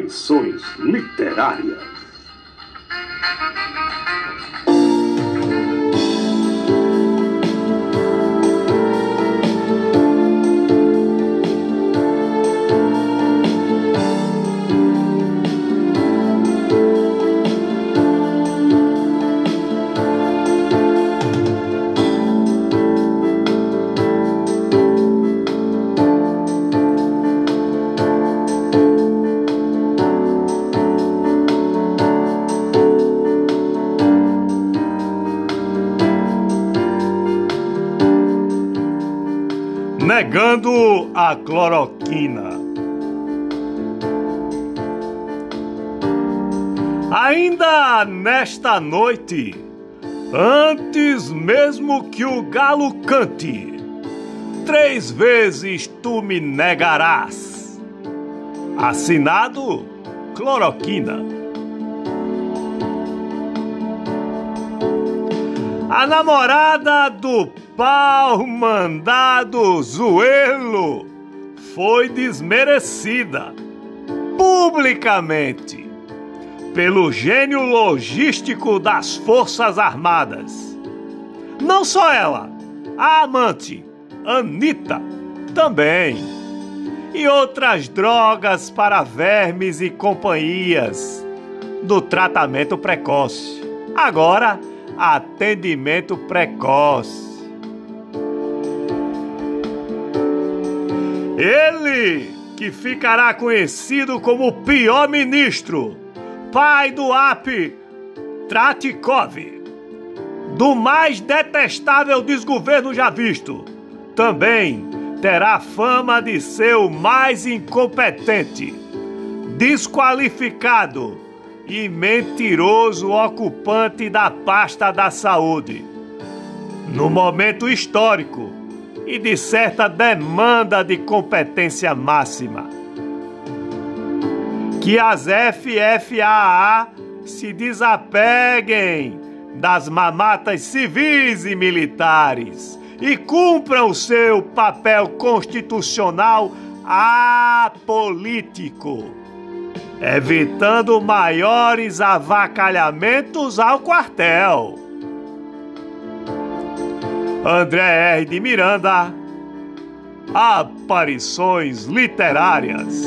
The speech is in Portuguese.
Aparições Literárias. Negando a cloroquina. Ainda nesta noite, antes mesmo que o galo cante, três vezes tu me negarás. Assinado Cloroquina. A namorada do pau mandado Zuelo foi desmerecida publicamente pelo gênio logístico das Forças Armadas. Não só ela, a amante, Anitta, também. E outras drogas para vermes e companhias do tratamento precoce. Agora, atendimento precoce. Ele que ficará conhecido como o pior ministro, pai do AP Tratikov, do mais detestável desgoverno já visto, também terá fama de ser o mais incompetente, desqualificado e mentiroso ocupante da pasta da saúde. No momento histórico, e de certa demanda de competência máxima. Que as FFAA se desapeguem das mamatas civis e militares e cumpram o seu papel constitucional apolítico, evitando maiores avacalhamentos ao quartel. André R. de Miranda, Aparições Literárias.